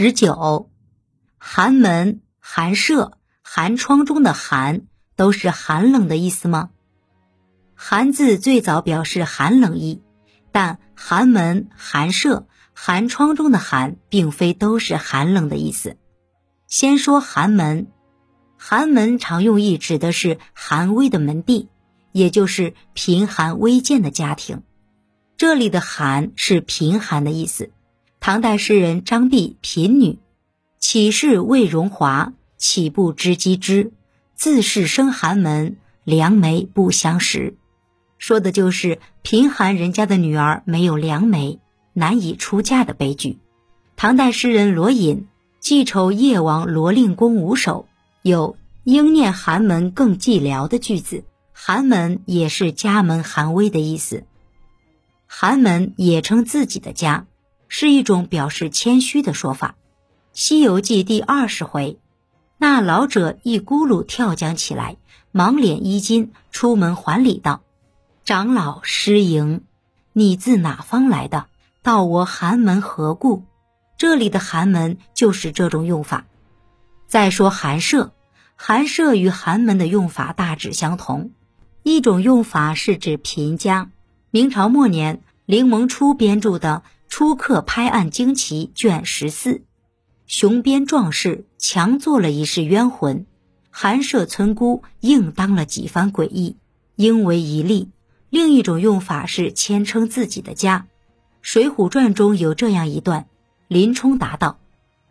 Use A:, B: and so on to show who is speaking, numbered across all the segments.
A: 十九，寒门、寒舍、寒窗中的寒都是寒冷的意思吗？寒字最早表示寒冷意，但寒门、寒舍、寒窗中的寒并非都是寒冷的意思。先说寒门，寒门常用意指的是寒微的门第，也就是贫寒微贱的家庭。这里的寒是贫寒的意思。唐代诗人张弼贫女，岂是魏荣华？岂不知机之？自是生寒门，良媒不相识。说的就是贫寒人家的女儿没有良媒，难以出嫁的悲剧。唐代诗人罗隐记仇夜王罗令公五首，有“应念寒门更寂寥”的句子。寒门也是家门寒微的意思。寒门也称自己的家。是一种表示谦虚的说法，《西游记》第二十回，那老者一咕噜跳江起来，忙敛衣襟，出门还礼道：“长老失迎，你自哪方来的？到我寒门何故？”这里的寒门就是这种用法。再说寒舍，寒舍与寒门的用法大致相同，一种用法是指贫家。明朝末年，凌蒙初编著的。初刻拍案惊奇卷十四，雄边壮士强做了一世冤魂，寒舍村姑应当了几番诡异，应为一例。另一种用法是谦称自己的家，《水浒传》中有这样一段：林冲答道：“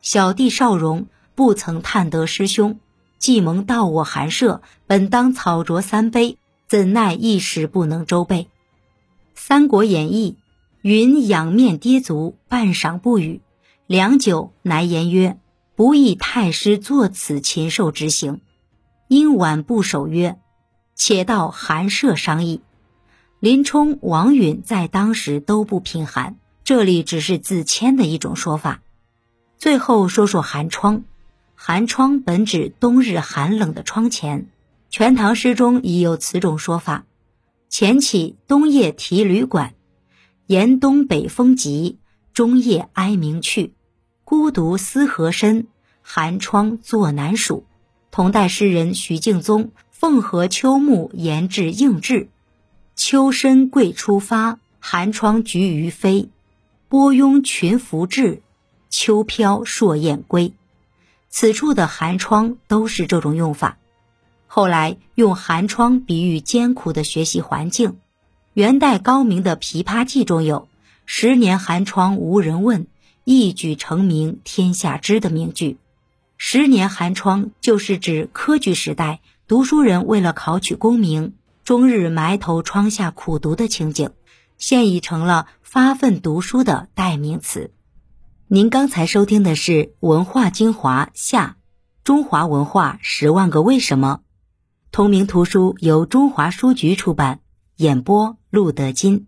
A: 小弟少荣不曾探得师兄，既蒙到我寒舍，本当草酌三杯，怎奈一时不能周备。”《三国演义》。云仰面跌足，半晌不语。良久，乃言曰：“不意太师作此禽兽之行，因晚不守约，且到寒舍商议。”林冲、王允在当时都不贫寒，这里只是自谦的一种说法。最后说说寒窗，寒窗本指冬日寒冷的窗前，《全唐诗》中已有此种说法：“前起冬夜提旅馆。”严冬北风急，中夜哀鸣去。孤独思何深，寒窗坐难数。同代诗人徐敬宗《凤和秋暮言至应制》：秋深桂初发，寒窗菊于飞。波拥群凫至，秋飘朔雁归。此处的寒窗都是这种用法。后来用寒窗比喻艰苦的学习环境。元代高明的《琵琶记》中有“十年寒窗无人问，一举成名天下知”的名句。十年寒窗就是指科举时代读书人为了考取功名，终日埋头窗下苦读的情景，现已成了发奋读书的代名词。您刚才收听的是《文化精华下中华文化十万个为什么》，同名图书由中华书局出版。演播：路德金。